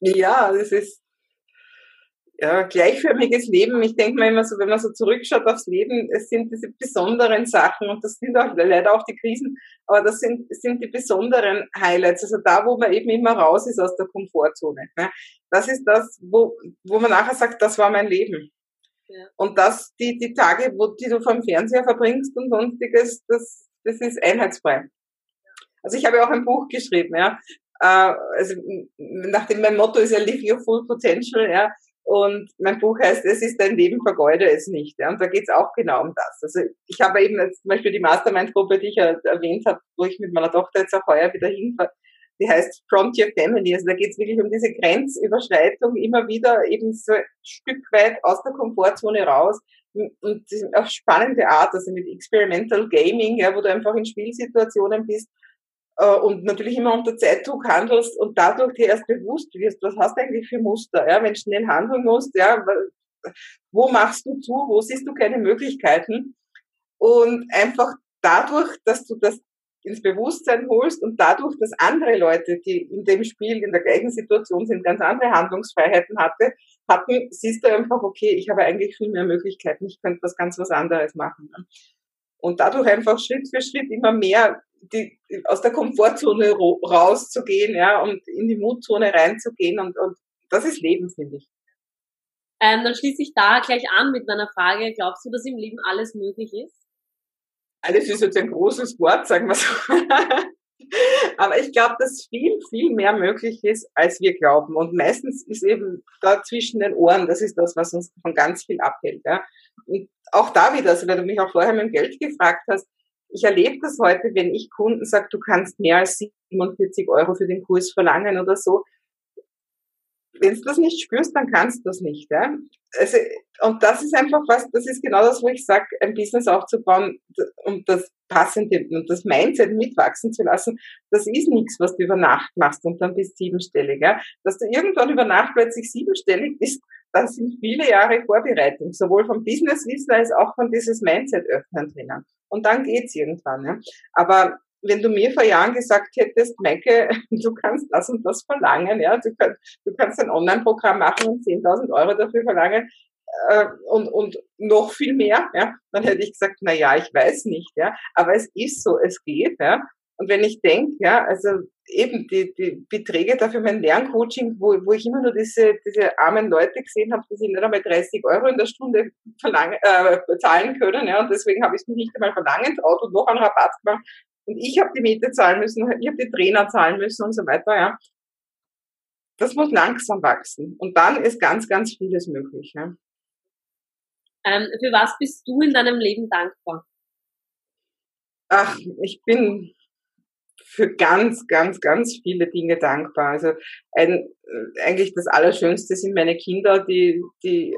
Ja, das ist, ja, gleichförmiges Leben. Ich denke mal immer so, wenn man so zurückschaut aufs Leben, es sind diese besonderen Sachen und das sind auch leider auch die Krisen, aber das sind, sind die besonderen Highlights. Also da, wo man eben immer raus ist aus der Komfortzone. Ne? Das ist das, wo, wo man nachher sagt, das war mein Leben. Ja. Und das, die, die Tage, wo, die du vom Fernseher verbringst und sonstiges, das, das ist einheitsfrei. Also ich habe ja auch ein Buch geschrieben, ja. Äh, also, nachdem mein Motto ist ja Live Your Full Potential, ja und mein Buch heißt, es ist dein Leben, vergeude es nicht. Ja? Und da geht es auch genau um das. Also ich habe eben jetzt zum Beispiel die Mastermind-Gruppe, die ich ja erwähnt habe, wo ich mit meiner Tochter jetzt auch heuer wieder hinfahre, die heißt Frontier Family. Also da geht es wirklich um diese Grenzüberschreitung, immer wieder eben so ein Stück weit aus der Komfortzone raus. Und auf spannende Art, also mit Experimental Gaming, ja, wo du einfach in Spielsituationen bist, und natürlich immer unter Zeitdruck handelst und dadurch dir erst bewusst wirst, was hast du eigentlich für Muster, ja, wenn du schnell handeln musst, ja, wo machst du zu, wo siehst du keine Möglichkeiten und einfach dadurch, dass du das ins Bewusstsein holst und dadurch, dass andere Leute, die in dem Spiel in der gleichen Situation sind, ganz andere Handlungsfreiheiten hatte, hatten, siehst du einfach, okay, ich habe eigentlich viel mehr Möglichkeiten, ich könnte was ganz was anderes machen. Und dadurch einfach Schritt für Schritt immer mehr die, aus der Komfortzone rauszugehen, ja, und in die Mutzone reinzugehen und, und das ist Leben, finde ich. Ähm, dann schließe ich da gleich an mit meiner Frage. Glaubst du, dass im Leben alles möglich ist? Alles ist jetzt ein großes Wort, sagen wir so. (laughs) Aber ich glaube, dass viel, viel mehr möglich ist, als wir glauben. Und meistens ist eben da zwischen den Ohren, das ist das, was uns von ganz viel abhält. Ja. Und auch da wieder, also wenn du mich auch vorher mit dem Geld gefragt hast, ich erlebe das heute, wenn ich Kunden sage, du kannst mehr als 47 Euro für den Kurs verlangen oder so. Wenn du das nicht spürst, dann kannst du das nicht. Ja? Also, und das ist einfach was, das ist genau das, wo ich sage, ein Business aufzubauen und das passende und das Mindset mitwachsen zu lassen, das ist nichts, was du über Nacht machst und dann bist siebenstellig. Ja? Dass du irgendwann über Nacht plötzlich siebenstellig bist, das sind viele Jahre Vorbereitung, sowohl vom Businesswissen als auch von dieses Mindset öffnen drinnen. Und dann geht's irgendwann. Ja. Aber wenn du mir vor Jahren gesagt hättest, Maike, (laughs) du kannst das und das verlangen, ja, du, kannst, du kannst ein Online-Programm machen und 10.000 Euro dafür verlangen äh, und, und noch viel mehr, ja, dann hätte ich gesagt, na ja, ich weiß nicht, ja, aber es ist so, es geht, ja, und wenn ich denke, ja, also eben die, die Beträge dafür mein Lerncoaching, wo, wo ich immer nur diese, diese armen Leute gesehen habe, die sich nicht einmal 30 Euro in der Stunde verlangen, äh, bezahlen können, ja, und deswegen habe ich es mir nicht einmal verlangen traut und noch einen Rabatt gemacht. Und ich habe die Miete zahlen müssen, ich habe die Trainer zahlen müssen und so weiter, ja. das muss langsam wachsen. Und dann ist ganz, ganz vieles möglich. Ja. Ähm, für was bist du in deinem Leben dankbar? Ach, ich bin für ganz, ganz, ganz viele Dinge dankbar. Also ein, äh, eigentlich das Allerschönste sind meine Kinder, die, die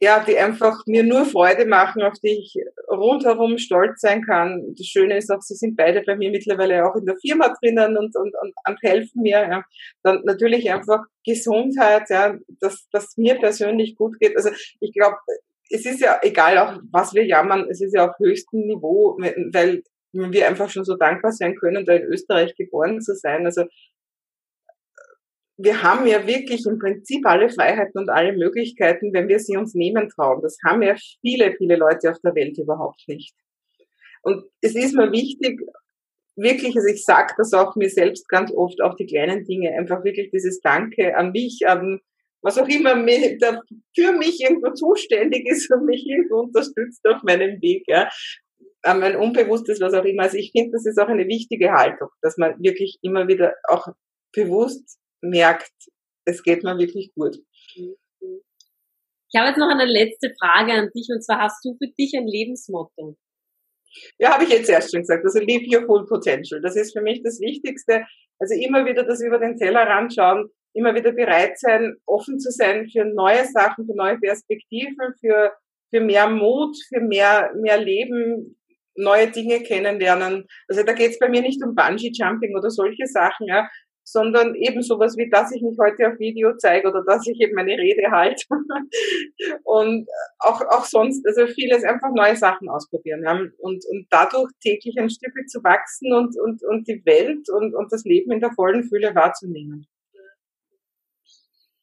ja, die einfach mir nur Freude machen, auf die ich rundherum stolz sein kann. Das Schöne ist auch, sie sind beide bei mir mittlerweile auch in der Firma drinnen und, und, und, und helfen mir. Ja. Dann natürlich einfach Gesundheit, ja, dass, dass mir persönlich gut geht. Also ich glaube, es ist ja egal auch, was wir jammern, es ist ja auf höchstem Niveau, weil wir einfach schon so dankbar sein können, da in Österreich geboren zu sein. Also wir haben ja wirklich im Prinzip alle Freiheiten und alle Möglichkeiten, wenn wir sie uns nehmen trauen. Das haben ja viele, viele Leute auf der Welt überhaupt nicht. Und es ist mir wichtig, wirklich, also ich sage das auch mir selbst ganz oft, auch die kleinen Dinge, einfach wirklich dieses Danke an mich, an was auch immer für mich irgendwo zuständig ist und mich irgendwo unterstützt auf meinem Weg, ja. An mein Unbewusstes, was auch immer. Also ich finde, das ist auch eine wichtige Haltung, dass man wirklich immer wieder auch bewusst merkt, es geht mir wirklich gut. Ich habe jetzt noch eine letzte Frage an dich und zwar hast du für dich ein Lebensmotto? Ja, habe ich jetzt erst schon gesagt. Also live your full potential. Das ist für mich das Wichtigste. Also immer wieder das über den Tellerrand schauen, immer wieder bereit sein, offen zu sein für neue Sachen, für neue Perspektiven, für, für mehr Mut, für mehr, mehr Leben, neue Dinge kennenlernen. Also da geht es bei mir nicht um Bungee-Jumping oder solche Sachen, ja, sondern eben sowas wie, dass ich mich heute auf Video zeige oder dass ich eben meine Rede halte. (laughs) und auch, auch sonst, also vieles einfach neue Sachen ausprobieren. Ja. Und, und dadurch täglich ein Stück zu wachsen und, und, und die Welt und, und das Leben in der vollen Fülle wahrzunehmen.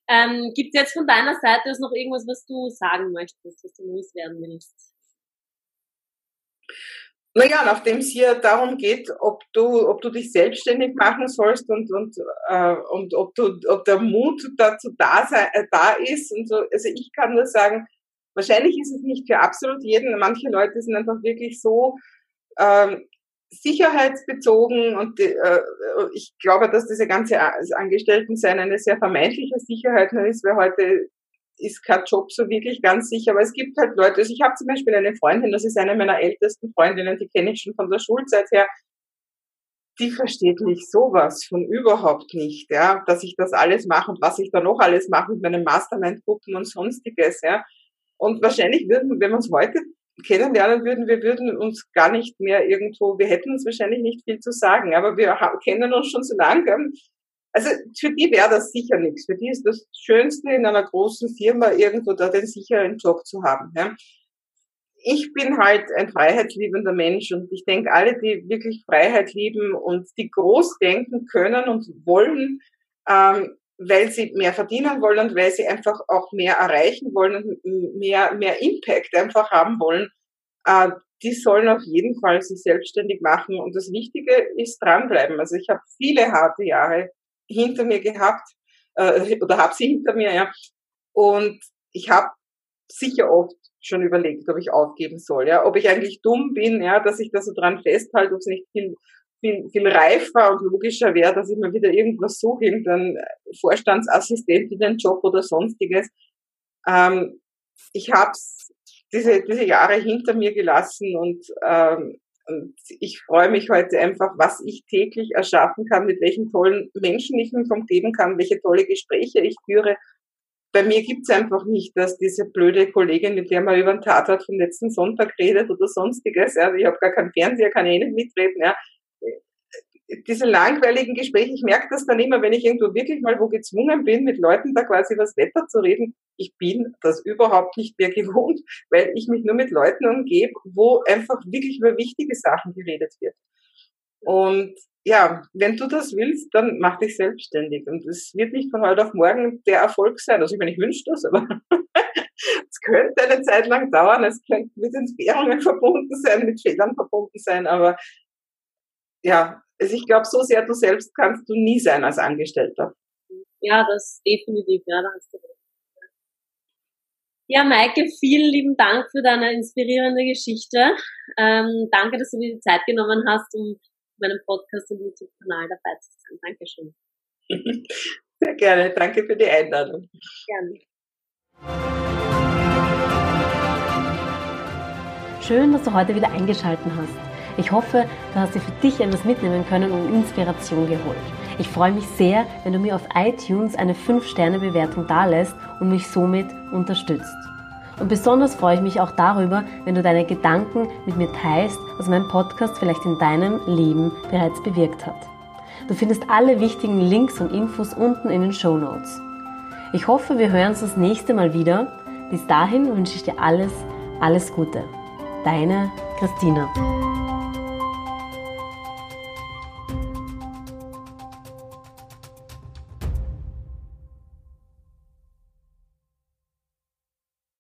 Ähm, Gibt es jetzt von deiner Seite noch irgendwas, was du sagen möchtest, was du loswerden willst? Naja, nachdem es hier darum geht, ob du, ob du dich selbstständig machen sollst und, und, äh, und ob, du, ob der Mut dazu da, sei, äh, da ist und so. Also ich kann nur sagen, wahrscheinlich ist es nicht für absolut jeden. Manche Leute sind einfach wirklich so ähm, sicherheitsbezogen und äh, ich glaube, dass diese ganze Angestelltensein eine sehr vermeintliche Sicherheit nur ist, weil heute ist kein Job so wirklich ganz sicher, aber es gibt halt Leute, also ich habe zum Beispiel eine Freundin, das ist eine meiner ältesten Freundinnen, die kenne ich schon von der Schulzeit her, die versteht mich sowas von überhaupt nicht, ja, dass ich das alles mache und was ich da noch alles mache mit meinen Mastermind-Gruppen und sonstiges, ja. Und wahrscheinlich würden, wenn wir uns heute kennenlernen würden, wir würden uns gar nicht mehr irgendwo, wir hätten uns wahrscheinlich nicht viel zu sagen, aber wir kennen uns schon so lange, also für die wäre das sicher nichts. Für die ist das Schönste in einer großen Firma irgendwo da den sicheren Job zu haben. Ja. Ich bin halt ein freiheitsliebender Mensch und ich denke, alle, die wirklich Freiheit lieben und die groß denken können und wollen, ähm, weil sie mehr verdienen wollen und weil sie einfach auch mehr erreichen wollen und mehr, mehr Impact einfach haben wollen, äh, die sollen auf jeden Fall sich selbstständig machen. Und das Wichtige ist dranbleiben. Also ich habe viele harte Jahre hinter mir gehabt äh, (laughs) oder habe sie hinter mir, ja. Und ich habe sicher oft schon überlegt, ob ich aufgeben soll, ja, ob ich eigentlich dumm bin, ja, dass ich da so dran festhalte, ob es nicht viel, viel, viel reifer und logischer wäre, dass ich mir wieder irgendwas suche, irgendeinen Vorstandsassistentinnenjob oder sonstiges. Ähm, ich habe diese, diese Jahre hinter mir gelassen und ähm, und ich freue mich heute einfach, was ich täglich erschaffen kann, mit welchen tollen Menschen ich mich umgeben kann, welche tolle Gespräche ich führe. Bei mir gibt's einfach nicht, dass diese blöde Kollegin, mit der man über den Tatort vom letzten Sonntag redet oder sonstiges, ja, ich habe gar keinen Fernseher, kann eh nicht mitreden, ja, diese langweiligen Gespräche, ich merke das dann immer, wenn ich irgendwo wirklich mal wo gezwungen bin, mit Leuten da quasi das Wetter zu reden. Ich bin das überhaupt nicht mehr (laughs) gewohnt, weil ich mich nur mit Leuten umgebe, wo einfach wirklich über wichtige Sachen geredet wird. Und ja, wenn du das willst, dann mach dich selbstständig. Und es wird nicht von heute auf morgen der Erfolg sein. Also ich meine, ich wünsche das, aber (laughs) es könnte eine Zeit lang dauern. Es könnte mit Entbehrungen verbunden sein, mit Fehlern verbunden sein, aber ja, also ich glaube, so sehr du selbst kannst du nie sein als Angestellter. Ja, das definitiv, ja, da hast du recht. Ja, Maike, vielen lieben Dank für deine inspirierende Geschichte. Ähm, danke, dass du dir die Zeit genommen hast, um meinem Podcast und YouTube-Kanal dabei zu sein. Dankeschön. (laughs) Sehr gerne. Danke für die Einladung. Gerne. Schön, dass du heute wieder eingeschaltet hast. Ich hoffe, du hast dir für dich etwas mitnehmen können und Inspiration geholt. Ich freue mich sehr, wenn du mir auf iTunes eine 5-Sterne-Bewertung dalässt und mich somit unterstützt. Und besonders freue ich mich auch darüber, wenn du deine Gedanken mit mir teilst, was mein Podcast vielleicht in deinem Leben bereits bewirkt hat. Du findest alle wichtigen Links und Infos unten in den Show Notes. Ich hoffe, wir hören uns das nächste Mal wieder. Bis dahin wünsche ich dir alles, alles Gute. Deine Christina.